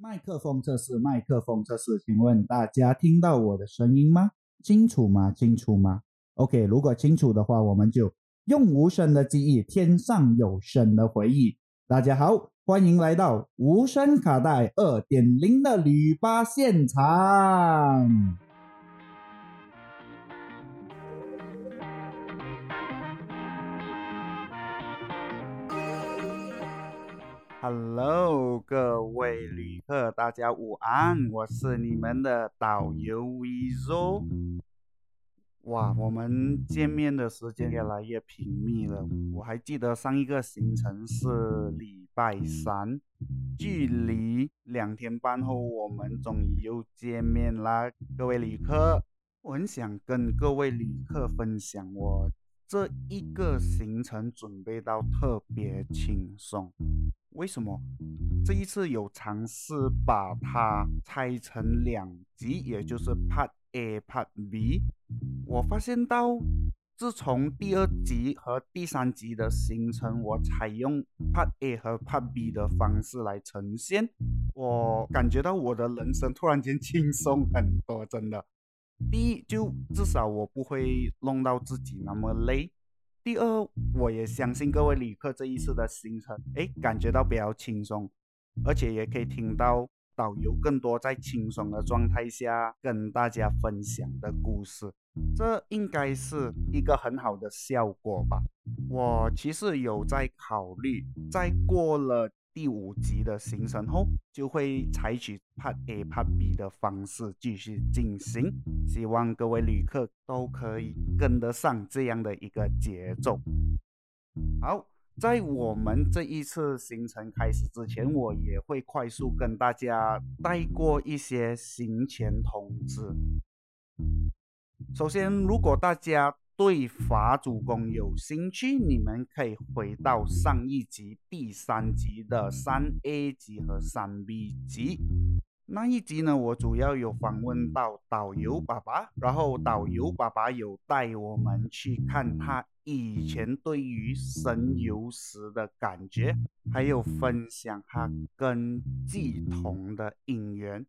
麦克风测试，麦克风测试，请问大家听到我的声音吗？清楚吗？清楚吗？OK，如果清楚的话，我们就用无声的记忆，天上有声的回忆。大家好，欢迎来到无声卡带二点零的旅吧现场。Hello，各位旅客，大家午安，我是你们的导游 Vizo。哇，我们见面的时间越来越频密了。我还记得上一个行程是礼拜三，距离两天半后，我们终于又见面啦，各位旅客。我很想跟各位旅客分享我。这一个行程准备到特别轻松，为什么？这一次有尝试把它拆成两集，也就是 Part A、Part B。我发现到，自从第二集和第三集的行程，我采用 Part A 和 Part B 的方式来呈现，我感觉到我的人生突然间轻松很多，真的。第一，就至少我不会弄到自己那么累。第二，我也相信各位旅客这一次的行程，哎，感觉到比较轻松，而且也可以听到导游更多在轻松的状态下跟大家分享的故事，这应该是一个很好的效果吧。我其实有在考虑，在过了。第五集的行程后，就会采取 Part A、Part B 的方式继续进行。希望各位旅客都可以跟得上这样的一个节奏。好，在我们这一次行程开始之前，我也会快速跟大家带过一些行前通知。首先，如果大家对法主公有兴趣，你们可以回到上一集第三集的三 A 级和三 B 级。那一集呢，我主要有访问到导游爸爸，然后导游爸爸有带我们去看他以前对于神游时的感觉，还有分享他跟祭童的因缘。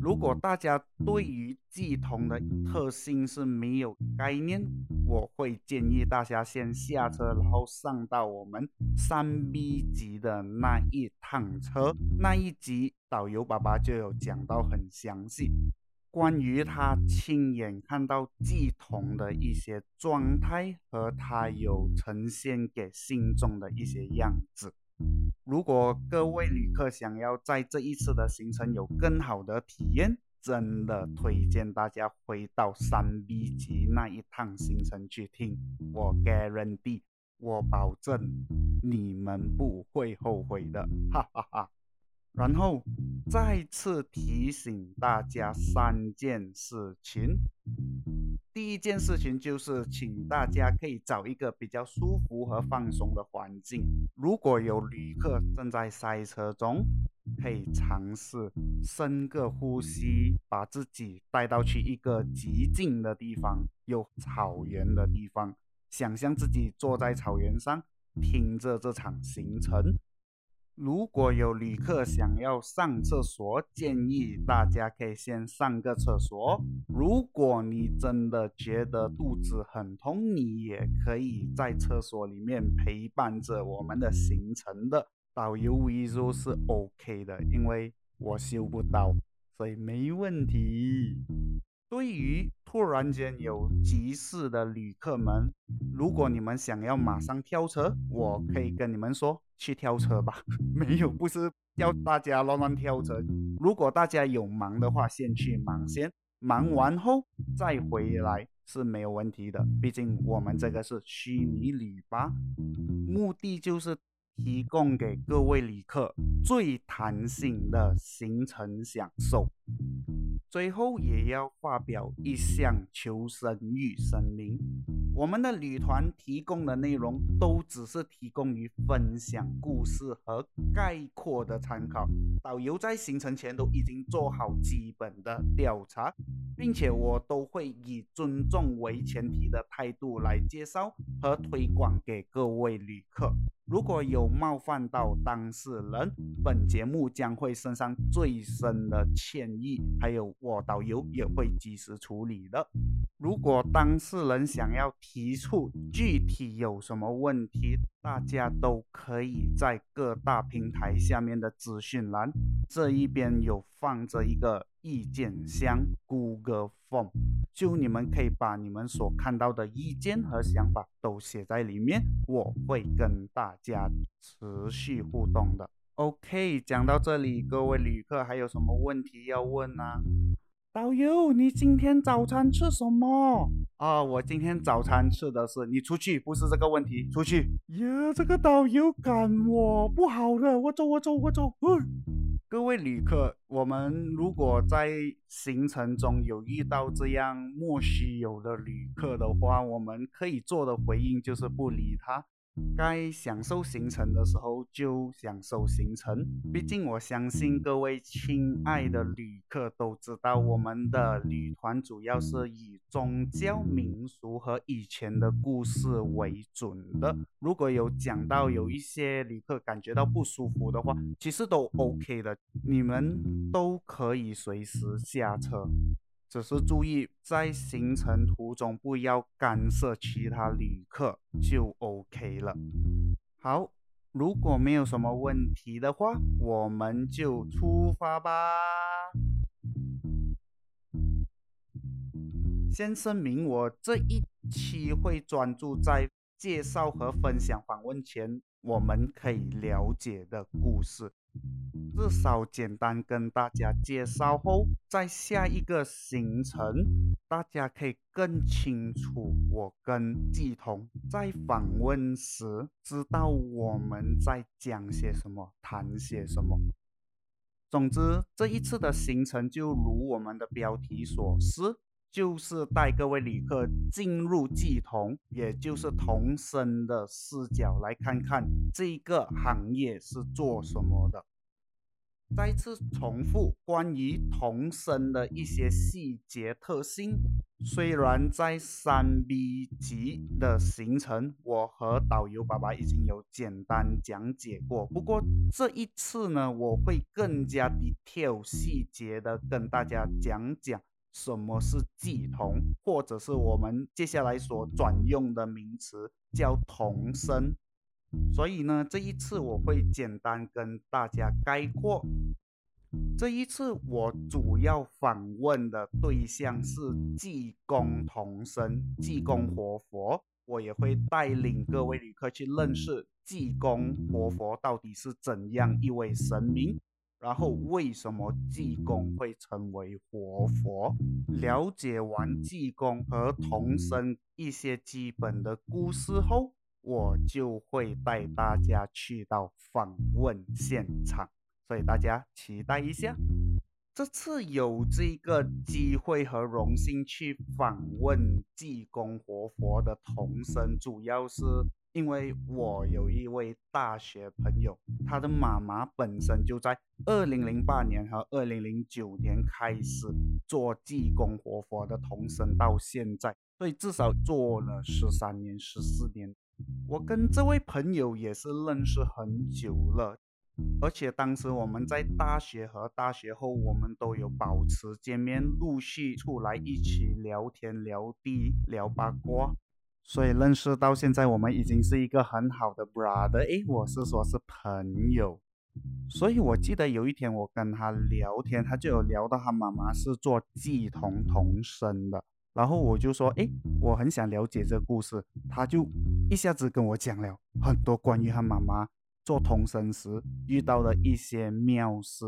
如果大家对于祭童的特性是没有概念，我会建议大家先下车，然后上到我们三 B 级的那一趟车。那一集导游爸爸就有讲到很详细，关于他亲眼看到祭童的一些状态和他有呈现给信众的一些样子。如果各位旅客想要在这一次的行程有更好的体验，真的推荐大家回到三 B 级那一趟行程去听。我 guarantee，我保证你们不会后悔的，哈哈哈。然后再次提醒大家三件事情。第一件事情就是，请大家可以找一个比较舒服和放松的环境。如果有旅客正在塞车中，可以尝试深个呼吸，把自己带到去一个极静的地方，有草原的地方，想象自己坐在草原上，听着这场行程。如果有旅客想要上厕所，建议大家可以先上个厕所。如果你真的觉得肚子很痛，你也可以在厕所里面陪伴着我们的行程的导游维修是 OK 的，因为我修不到，所以没问题。对于突然间有急事的旅客们，如果你们想要马上跳车，我可以跟你们说去跳车吧。没有，不是要大家乱乱跳车。如果大家有忙的话，先去忙先，忙完后再回来是没有问题的。毕竟我们这个是虚拟旅吧，目的就是提供给各位旅客最弹性的行程享受。最后也要发表一项求生欲声明：我们的旅团提供的内容都只是提供于分享故事和概括的参考。导游在行程前都已经做好基本的调查，并且我都会以尊重为前提的态度来介绍和推广给各位旅客。如果有冒犯到当事人，本节目将会身上最深的歉意，还有我导游也会及时处理的。如果当事人想要提出具体有什么问题，大家都可以在各大平台下面的资讯栏这一边有放着一个意见箱 Google 就你们可以把你们所看到的意见和想法都写在里面，我会跟大家持续互动的。OK，讲到这里，各位旅客还有什么问题要问呢？导游，你今天早餐吃什么？啊，我今天早餐吃的是……你出去，不是这个问题，出去。呀，这个导游赶我，不好的，我走，我走，我走。各位旅客，我们如果在行程中有遇到这样莫须有的旅客的话，我们可以做的回应就是不理他。该享受行程的时候就享受行程，毕竟我相信各位亲爱的旅客都知道，我们的旅团主要是以宗教民俗和以前的故事为准的。如果有讲到有一些旅客感觉到不舒服的话，其实都 OK 的，你们都可以随时下车。只是注意在行程途中不要干涉其他旅客就 OK 了。好，如果没有什么问题的话，我们就出发吧。先声明，我这一期会专注在介绍和分享访问前我们可以了解的故事。至少简单跟大家介绍后，在下一个行程，大家可以更清楚我跟季彤在访问时，知道我们在讲些什么，谈些什么。总之，这一次的行程就如我们的标题所示，就是带各位旅客进入季童，也就是童生的视角，来看看这个行业是做什么的。再次重复关于童声的一些细节特性。虽然在三 B 级的行程，我和导游爸爸已经有简单讲解过，不过这一次呢，我会更加 detail 细节的跟大家讲讲什么是寄童，或者是我们接下来所转用的名词叫童声。所以呢，这一次我会简单跟大家概括。这一次我主要访问的对象是济公童生、济公活佛，我也会带领各位旅客去认识济公活佛到底是怎样一位神明，然后为什么济公会成为活佛。了解完济公和童神一些基本的故事后。我就会带大家去到访问现场，所以大家期待一下。这次有这个机会和荣幸去访问济公活佛的童生，主要是因为我有一位大学朋友，他的妈妈本身就在二零零八年和二零零九年开始做济公活佛的童生，到现在，所以至少做了十三年、十四年。我跟这位朋友也是认识很久了，而且当时我们在大学和大学后，我们都有保持见面，陆续出来一起聊天、聊地、聊八卦，所以认识到现在，我们已经是一个很好的 brother。诶，我是说是朋友，所以我记得有一天我跟他聊天，他就有聊到他妈妈是做寄童童生的。然后我就说，哎，我很想了解这个故事。他就一下子跟我讲了很多关于他妈妈做童生时遇到的一些妙事，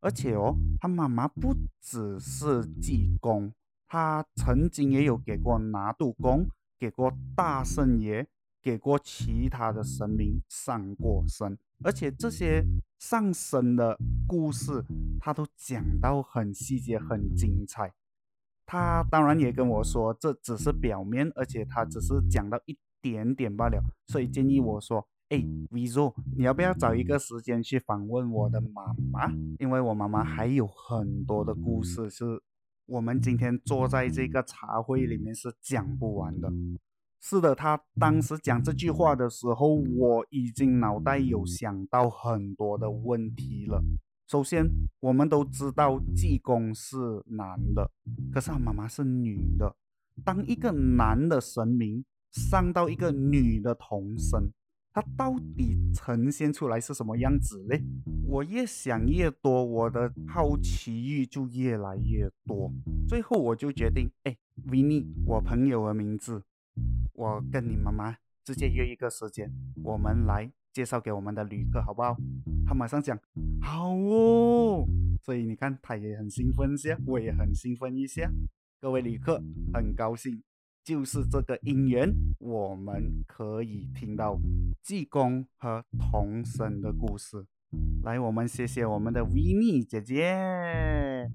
而且哦，他妈妈不只是济公，他曾经也有给过拿度公，给过大圣爷，给过其他的神明上过身，而且这些上身的故事，他都讲到很细节，很精彩。他当然也跟我说，这只是表面，而且他只是讲到一点点罢了，所以建议我说，哎，Vizo，你要不要找一个时间去访问我的妈妈？因为我妈妈还有很多的故事，是我们今天坐在这个茶会里面是讲不完的。是的，他当时讲这句话的时候，我已经脑袋有想到很多的问题了。首先，我们都知道济公是男的，可是他妈妈是女的。当一个男的神明上到一个女的童身，他到底呈现出来是什么样子嘞？我越想越多，我的好奇欲就越来越多。最后，我就决定，哎，Vinny，我朋友的名字。我跟你妈妈直接约一个时间，我们来介绍给我们的旅客，好不好？他马上讲好哦。所以你看，他也很兴奋一下，我也很兴奋一下。各位旅客，很高兴，就是这个因缘，我们可以听到济公和童生的故事。来，我们谢谢我们的维尼姐姐。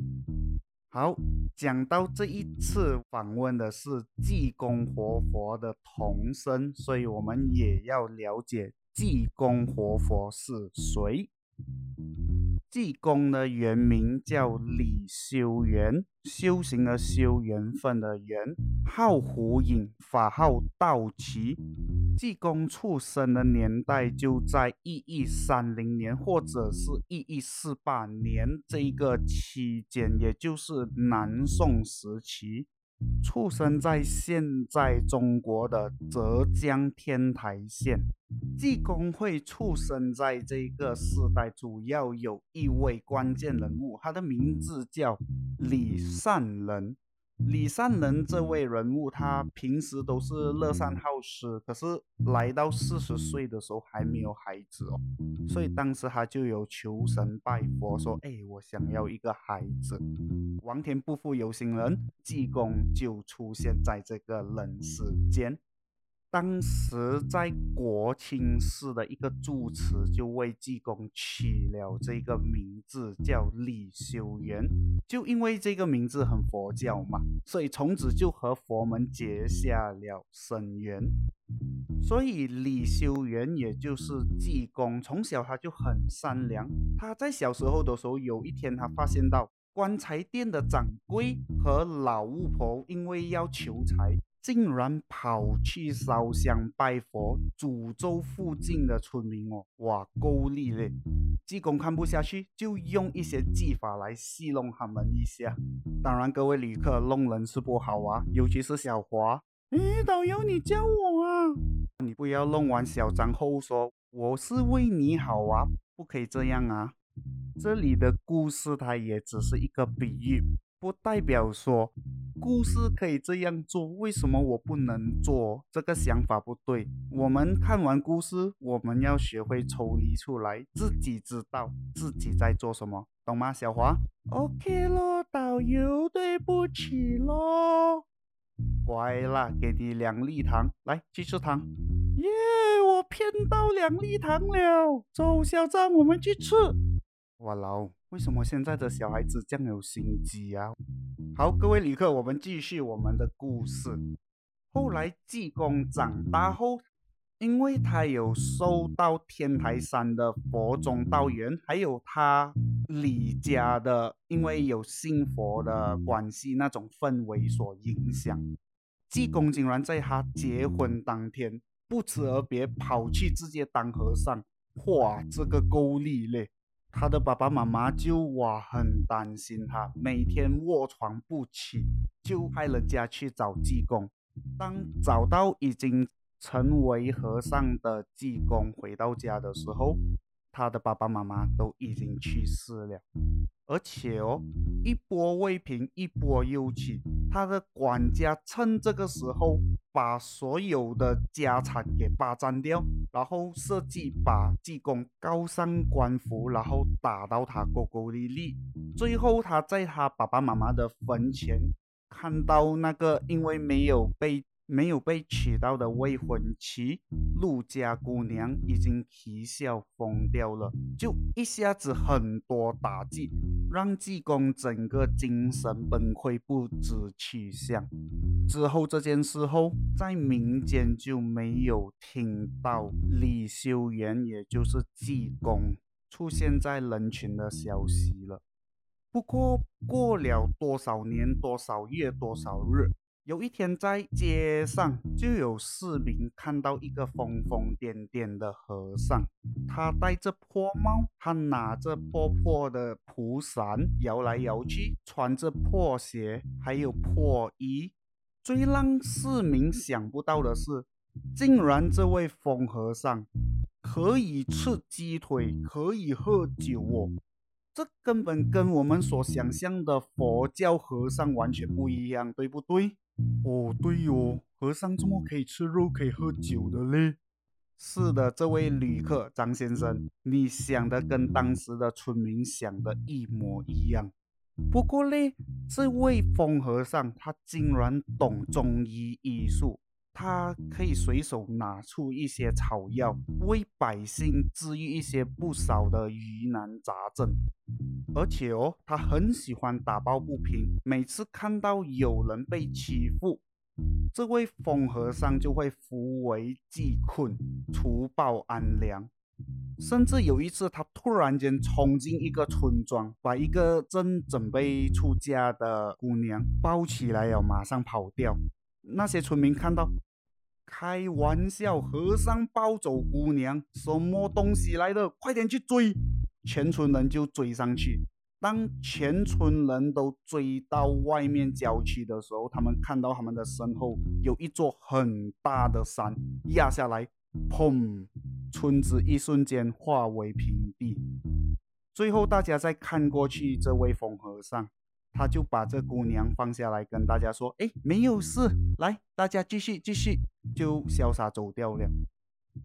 好，讲到这一次访问的是济公活佛的童生，所以我们也要了解济公活佛是谁。济公的原名叫李修缘，修行的修，缘分的缘，号胡隐，法号道奇。济公出生的年代就在一一三零年或者是一一四八年这个期间，也就是南宋时期。出生在现在中国的浙江天台县，济公会出生在这个时代，主要有一位关键人物，他的名字叫李善人。李善人这位人物，他平时都是乐善好施，可是来到四十岁的时候还没有孩子哦，所以当时他就有求神拜佛，说：“哎，我想要一个孩子。”王天不负有心人，济公就出现在这个人世间。当时在国清寺的一个住持就为济公取了这个名字，叫李修缘。就因为这个名字很佛教嘛，所以从此就和佛门结下了深缘。所以李修缘也就是济公，从小他就很善良。他在小时候的时候，有一天他发现到棺材店的掌柜和老巫婆因为要求财。竟然跑去烧香拜佛，诅咒附近的村民哦！哇，够力嘞！济公看不下去，就用一些技法来戏弄他们一下。当然，各位旅客弄人是不好啊，尤其是小华。诶，导游，你教我啊！你不要弄完小张后说我是为你好啊，不可以这样啊！这里的故事它也只是一个比喻。不代表说故事可以这样做，为什么我不能做？这个想法不对。我们看完故事，我们要学会抽离出来，自己知道自己在做什么，懂吗，小华？OK 咯，导游，对不起咯。乖啦，给你两粒糖，来去吃糖。耶，我骗到两粒糖了。走，小张，我们去吃。哇老。为什么现在的小孩子这样有心机啊？好，各位旅客，我们继续我们的故事。后来济公长大后，因为他有受到天台山的佛宗道缘，还有他李家的，因为有信佛的关系，那种氛围所影响，济公竟然在他结婚当天不辞而别，跑去直接当和尚。哇，这个够力嘞！他的爸爸妈妈就哇很担心他，每天卧床不起，就派人家去找济公。当找到已经成为和尚的济公回到家的时候，他的爸爸妈妈都已经去世了。而且哦，一波未平，一波又起。他的管家趁这个时候，把所有的家产给霸占掉，然后设计把济公告上官府，然后打到他狗狗里里。最后，他在他爸爸妈妈的坟前看到那个，因为没有被。没有被娶到的未婚妻陆家姑娘已经啼笑疯掉了，就一下子很多打击，让济公整个精神崩溃，不知去向。之后这件事后，在民间就没有听到李修缘，也就是济公出现在人群的消息了。不过过了多少年、多少月、多少日。有一天在街上，就有市民看到一个疯疯癫癫的和尚，他戴着破帽，他拿着破破的蒲扇摇来摇去，穿着破鞋，还有破衣。最让市民想不到的是，竟然这位疯和尚可以吃鸡腿，可以喝酒哦。这根本跟我们所想象的佛教和尚完全不一样，对不对？哦，对哦，和尚怎么可以吃肉、可以喝酒的嘞？是的，这位旅客张先生，你想的跟当时的村民想的一模一样。不过呢，这位疯和尚他竟然懂中医医术。他可以随手拿出一些草药，为百姓治愈一些不少的疑难杂症，而且哦，他很喜欢打抱不平。每次看到有人被欺负，这位疯和尚就会扶危济困，除暴安良。甚至有一次，他突然间冲进一个村庄，把一个正准备出家的姑娘抱起来要，马上跑掉。那些村民看到。开玩笑，和尚抱走姑娘，什么东西来的？快点去追！全村人就追上去。当全村人都追到外面郊区的时候，他们看到他们的身后有一座很大的山压下来，砰！村子一瞬间化为平地。最后，大家再看过去，这位疯和尚。他就把这姑娘放下来，跟大家说：“哎，没有事，来，大家继续继续。”就潇洒走掉了。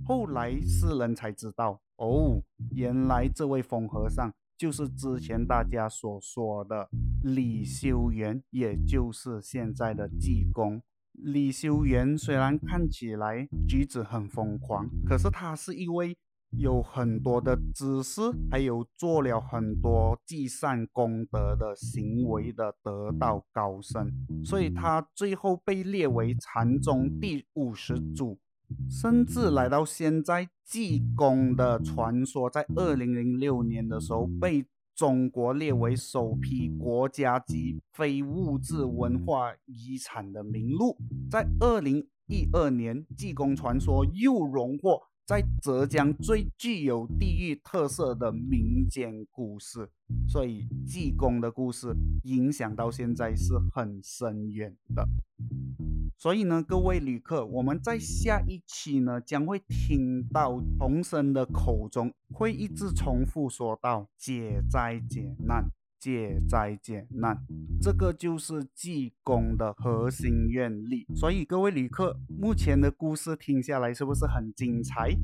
后来世人才知道，哦，原来这位疯和尚就是之前大家所说的李修缘，也就是现在的济公。李修缘虽然看起来举止很疯狂，可是他是一位。有很多的知识，还有做了很多积善功德的行为的得道高僧，所以他最后被列为禅宗第五十祖，甚至来到现在济公的传说，在二零零六年的时候被中国列为首批国家级非物质文化遗产的名录，在二零一二年济公传说又荣获。在浙江最具有地域特色的民间故事，所以济公的故事影响到现在是很深远的。所以呢，各位旅客，我们在下一期呢将会听到童生的口中会一直重复说到解灾解难。解灾解难，这个就是济公的核心愿力。所以各位旅客，目前的故事听下来是不是很精彩？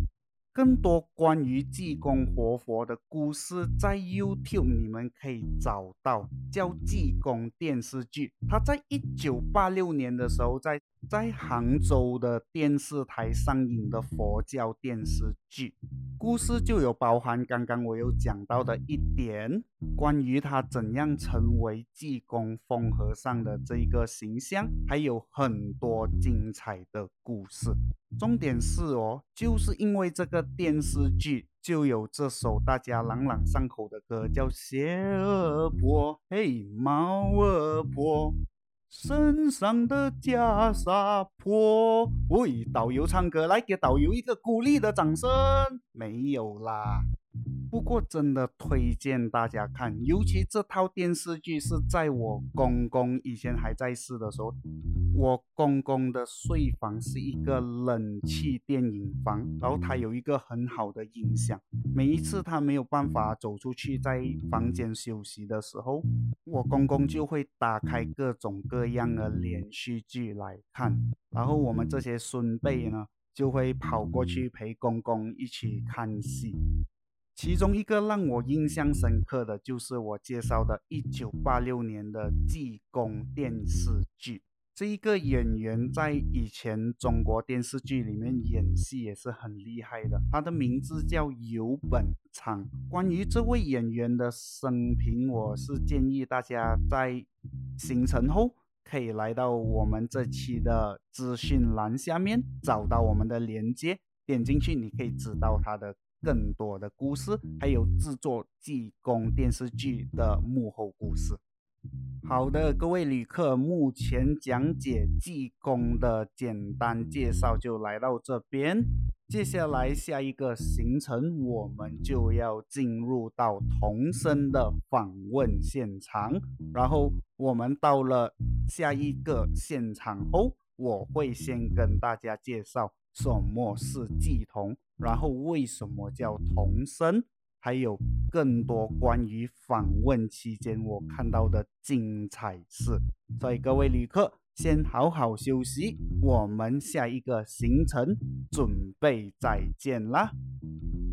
更多关于济公活佛的故事，在 YouTube 你们可以找到，叫《济公电视剧》。他在一九八六年的时候，在在杭州的电视台上映的佛教电视剧，故事就有包含刚刚我有讲到的一点，关于他怎样成为济公风和尚的这一个形象，还有很多精彩的故事。重点是哦，就是因为这个电视剧就有这首大家朗朗上口的歌，叫《谢儿婆》，嘿，毛儿婆，身上的袈裟破。喂，导游唱歌，来给导游一个鼓励的掌声。没有啦。不过真的推荐大家看，尤其这套电视剧是在我公公以前还在世的时候，我公公的睡房是一个冷气电影房，然后他有一个很好的音响，每一次他没有办法走出去，在房间休息的时候，我公公就会打开各种各样的连续剧来看，然后我们这些孙辈呢，就会跑过去陪公公一起看戏。其中一个让我印象深刻的就是我介绍的1986年的济公电视剧。这一个演员在以前中国电视剧里面演戏也是很厉害的，他的名字叫游本昌。关于这位演员的生平，我是建议大家在行程后可以来到我们这期的资讯栏下面找到我们的链接，点进去你可以知道他的。更多的故事，还有制作济公电视剧的幕后故事。好的，各位旅客，目前讲解济公的简单介绍就来到这边。接下来下一个行程，我们就要进入到童生的访问现场。然后我们到了下一个现场后，我会先跟大家介绍什么是济童，然后为什么叫童生。还有更多关于访问期间我看到的精彩事，所以各位旅客先好好休息，我们下一个行程准备再见啦。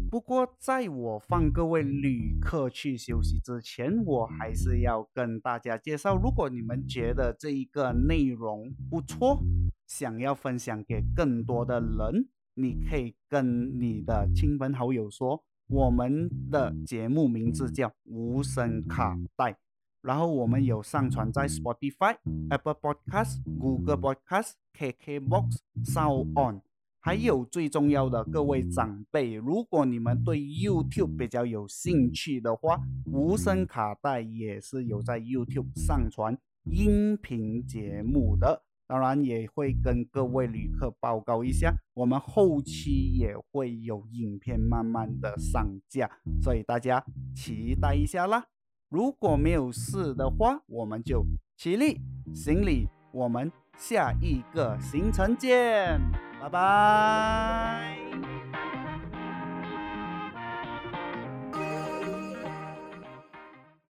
不过在我放各位旅客去休息之前，我还是要跟大家介绍，如果你们觉得这一个内容不错，想要分享给更多的人，你可以跟你的亲朋好友说。我们的节目名字叫无声卡带，然后我们有上传在 Spotify、Apple Podcast、Google Podcast、KKBox、Sound On，还有最重要的各位长辈，如果你们对 YouTube 比较有兴趣的话，无声卡带也是有在 YouTube 上传音频节目的。当然也会跟各位旅客报告一下，我们后期也会有影片慢慢的上架，所以大家期待一下啦。如果没有事的话，我们就起立行礼，我们下一个行程见，拜拜。